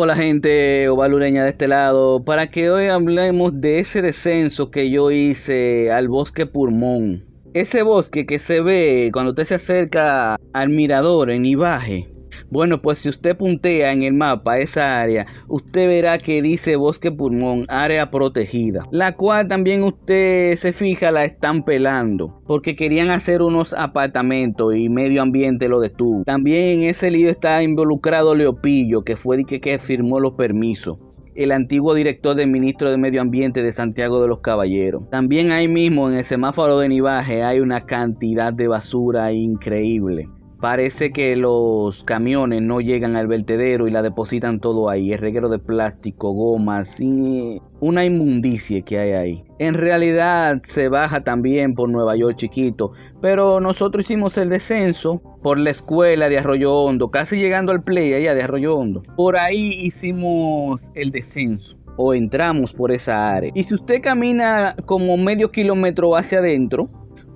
Hola gente ovalureña de este lado, para que hoy hablemos de ese descenso que yo hice al bosque Pulmón. Ese bosque que se ve cuando usted se acerca al mirador en Ibaje. Bueno, pues si usted puntea en el mapa esa área, usted verá que dice Bosque Pulmón, área protegida, la cual también usted se fija la están pelando, porque querían hacer unos apartamentos y medio ambiente lo detuvo. También en ese lío está involucrado Leopillo, que fue el que, que firmó los permisos el antiguo director del ministro de Medio Ambiente de Santiago de los Caballeros. También ahí mismo en el semáforo de Nivaje hay una cantidad de basura increíble. Parece que los camiones no llegan al vertedero y la depositan todo ahí. El reguero de plástico, gomas, una inmundicia que hay ahí. En realidad se baja también por Nueva York chiquito, pero nosotros hicimos el descenso por la escuela de Arroyo Hondo, casi llegando al play allá de Arroyo Hondo. Por ahí hicimos el descenso o entramos por esa área. Y si usted camina como medio kilómetro hacia adentro,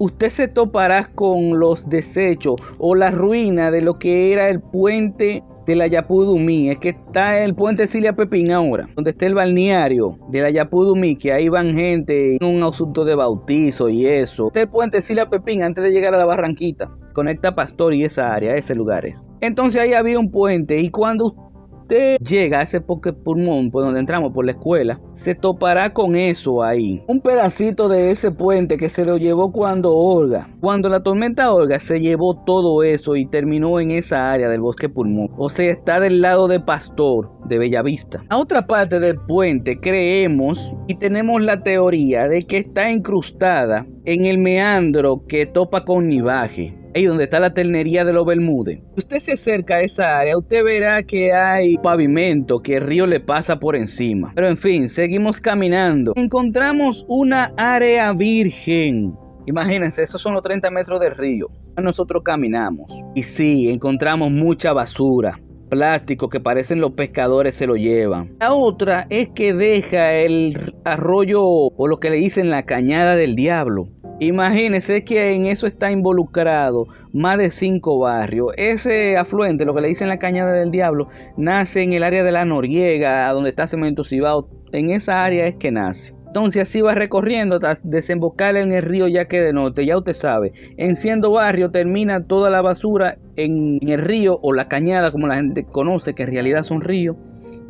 usted se topará con los desechos o la ruina de lo que era el puente de la Yapudumí, es que está el puente Cilia Pepín ahora, donde está el balneario de la Yapudumí, que ahí van gente en un asunto de bautizo y eso. Está el puente Cilia Pepín antes de llegar a la Barranquita, conecta Pastor y esa área, ese lugares. Entonces ahí había un puente y cuando llega a ese Poké Pulmón, por donde entramos, por la escuela, se topará con eso ahí. Un pedacito de ese puente que se lo llevó cuando Olga. Cuando la tormenta Olga se llevó todo eso y terminó en esa área del bosque pulmón. O sea, está del lado de Pastor, de Bellavista. A otra parte del puente creemos y tenemos la teoría de que está incrustada en el meandro que topa con Nivaje ahí donde está la ternería de los Bermúdez. Usted se acerca a esa área, usted verá que hay pavimento, que el río le pasa por encima. Pero en fin, seguimos caminando. Encontramos una área virgen. Imagínense, esos son los 30 metros del río. Nosotros caminamos. Y sí, encontramos mucha basura plástico que parecen los pescadores se lo llevan. La otra es que deja el arroyo o lo que le dicen la cañada del diablo. Imagínense que en eso está involucrado más de cinco barrios. Ese afluente, lo que le dicen la cañada del diablo, nace en el área de la Noriega, donde está Cemento Cibao. En esa área es que nace. Entonces así va recorriendo hasta desembocar en el río ya que de norte, ya usted sabe. En siendo barrio termina toda la basura en, en el río o la cañada, como la gente conoce, que en realidad son ríos.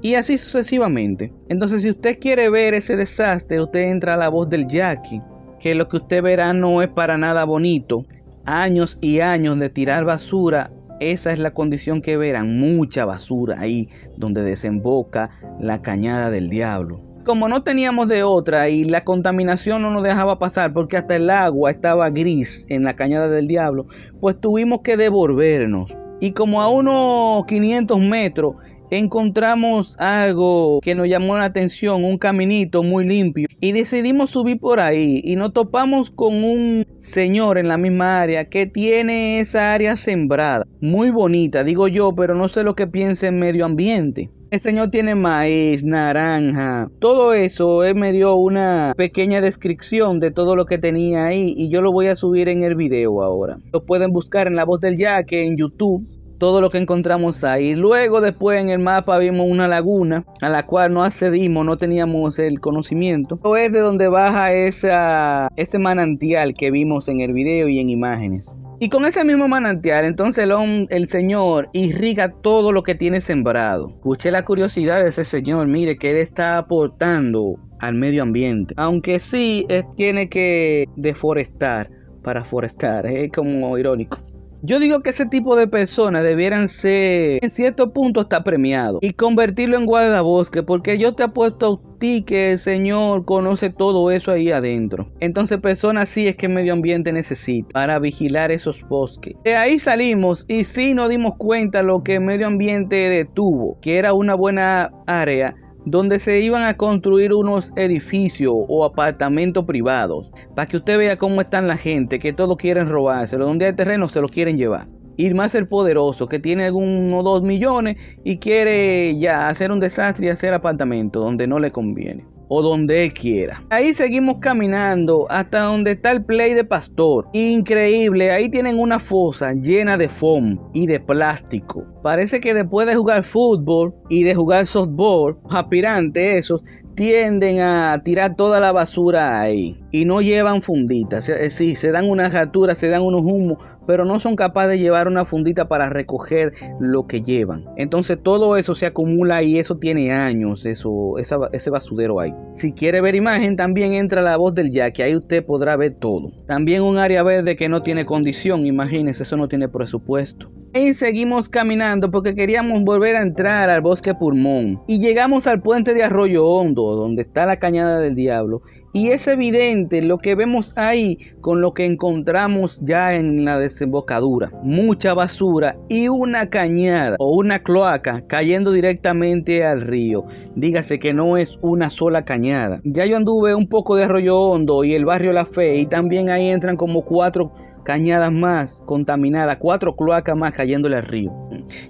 Y así sucesivamente. Entonces si usted quiere ver ese desastre, usted entra a la voz del Jackie que lo que usted verá no es para nada bonito. Años y años de tirar basura, esa es la condición que verán, mucha basura ahí donde desemboca la cañada del diablo. Como no teníamos de otra y la contaminación no nos dejaba pasar porque hasta el agua estaba gris en la cañada del diablo, pues tuvimos que devolvernos. Y como a unos 500 metros encontramos algo que nos llamó la atención, un caminito muy limpio y decidimos subir por ahí y nos topamos con un señor en la misma área que tiene esa área sembrada, muy bonita, digo yo, pero no sé lo que piensa en medio ambiente. El señor tiene maíz, naranja, todo eso. Él me dio una pequeña descripción de todo lo que tenía ahí y yo lo voy a subir en el video ahora. Lo pueden buscar en la voz del yaque en YouTube todo lo que encontramos ahí. Luego después en el mapa vimos una laguna a la cual no accedimos, no teníamos el conocimiento. Es de donde baja esa, ese manantial que vimos en el video y en imágenes. Y con ese mismo manantial, entonces el, Señor irriga todo lo que tiene sembrado. Escuché la curiosidad de ese Señor, mire que Él está aportando al medio ambiente. Aunque sí, tiene que deforestar para forestar, es como irónico. Yo digo que ese tipo de personas debieran ser, en cierto punto está premiado y convertirlo en guardabosque porque yo te apuesto a ti que el Señor conoce todo eso ahí adentro. Entonces personas sí es que el medio ambiente necesita para vigilar esos bosques. De ahí salimos y sí nos dimos cuenta lo que el medio ambiente detuvo, que era una buena área donde se iban a construir unos edificios o apartamentos privados, para que usted vea cómo están la gente, que todos quieren robárselo, donde hay terreno se lo quieren llevar. Ir más el poderoso que tiene uno o dos millones y quiere ya hacer un desastre y hacer apartamento donde no le conviene o donde él quiera. Ahí seguimos caminando hasta donde está el play de pastor. Increíble, ahí tienen una fosa llena de foam y de plástico Parece que después de jugar fútbol y de jugar softball, aspirantes esos tienden a tirar toda la basura ahí y no llevan funditas. Sí, se dan unas alturas, se dan unos humos, pero no son capaces de llevar una fundita para recoger lo que llevan. Entonces todo eso se acumula y eso tiene años, eso, ese basudero ahí. Si quiere ver imagen, también entra la voz del que ahí usted podrá ver todo. También un área verde que no tiene condición, imagínense, eso no tiene presupuesto. Y seguimos caminando porque queríamos volver a entrar al bosque Pulmón. Y llegamos al puente de Arroyo Hondo, donde está la cañada del diablo. Y es evidente lo que vemos ahí con lo que encontramos ya en la desembocadura. Mucha basura y una cañada o una cloaca cayendo directamente al río. Dígase que no es una sola cañada. Ya yo anduve un poco de Arroyo Hondo y el barrio La Fe y también ahí entran como cuatro cañadas más contaminadas, cuatro cloacas más cayéndole al río.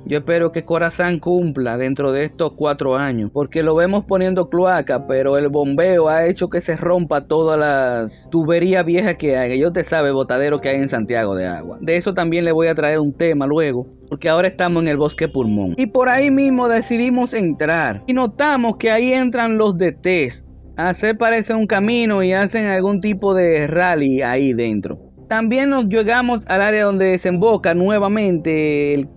Yo espero que Corazán cumpla dentro de estos cuatro años, porque lo vemos poniendo cloaca, pero el bombeo ha hecho que se rompa todas las tuberías viejas que hay. Yo te sabe, botadero que hay en Santiago de agua. De eso también le voy a traer un tema luego, porque ahora estamos en el bosque pulmón. Y por ahí mismo decidimos entrar y notamos que ahí entran los de test. Hacer parece un camino y hacen algún tipo de rally ahí dentro. También nos llegamos al área donde desemboca nuevamente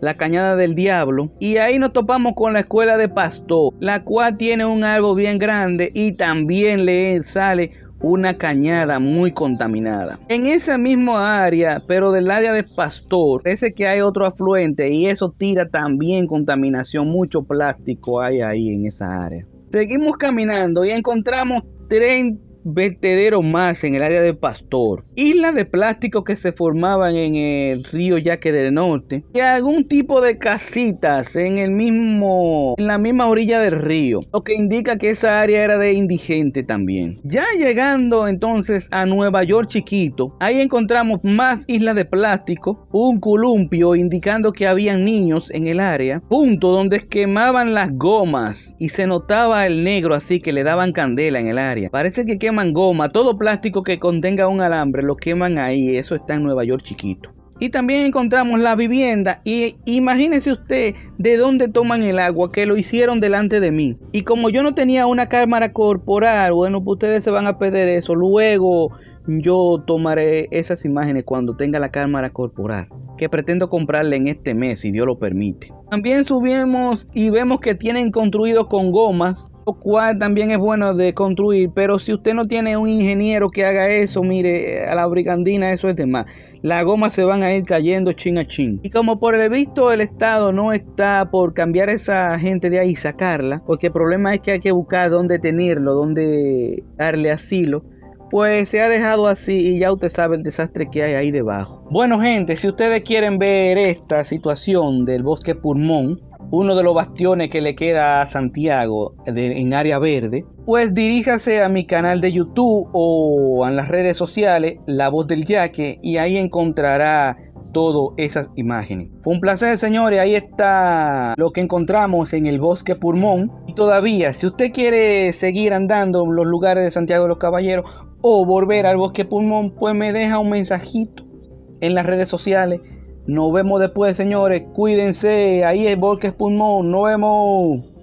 la cañada del diablo y ahí nos topamos con la escuela de pastor, la cual tiene un árbol bien grande y también le sale una cañada muy contaminada. En esa misma área, pero del área de Pastor, parece que hay otro afluente y eso tira también contaminación, mucho plástico hay ahí en esa área. Seguimos caminando y encontramos 30 vertedero más en el área de Pastor, islas de plástico que se formaban en el río Yaque del Norte y algún tipo de casitas en el mismo en la misma orilla del río, lo que indica que esa área era de indigente también. Ya llegando entonces a Nueva York chiquito, ahí encontramos más islas de plástico, un columpio indicando que habían niños en el área, punto donde quemaban las gomas y se notaba el negro así que le daban candela en el área. Parece que queman goma, todo plástico que contenga un alambre, lo queman ahí. Eso está en Nueva York chiquito. Y también encontramos la vivienda y imagínese usted de dónde toman el agua, que lo hicieron delante de mí. Y como yo no tenía una cámara corporal, bueno, pues ustedes se van a perder eso. Luego yo tomaré esas imágenes cuando tenga la cámara corporal, que pretendo comprarle en este mes, si Dios lo permite. También subimos y vemos que tienen construido con gomas cual también es bueno de construir, pero si usted no tiene un ingeniero que haga eso, mire, a la brigandina eso es de más. Las gomas se van a ir cayendo chin a chin. Y como por el visto el Estado no está por cambiar esa gente de ahí y sacarla, porque el problema es que hay que buscar dónde tenerlo, dónde darle asilo pues se ha dejado así y ya usted sabe el desastre que hay ahí debajo. Bueno gente, si ustedes quieren ver esta situación del bosque pulmón, uno de los bastiones que le queda a Santiago en área verde, pues diríjase a mi canal de YouTube o en las redes sociales La Voz del Yaque y ahí encontrará todas esas imágenes. Fue un placer, señores. Ahí está lo que encontramos en el bosque Pulmón. Y todavía, si usted quiere seguir andando en los lugares de Santiago de los Caballeros o volver al bosque Pulmón, pues me deja un mensajito en las redes sociales nos vemos después, señores. Cuídense. Ahí es Volques Pulmón. Nos vemos.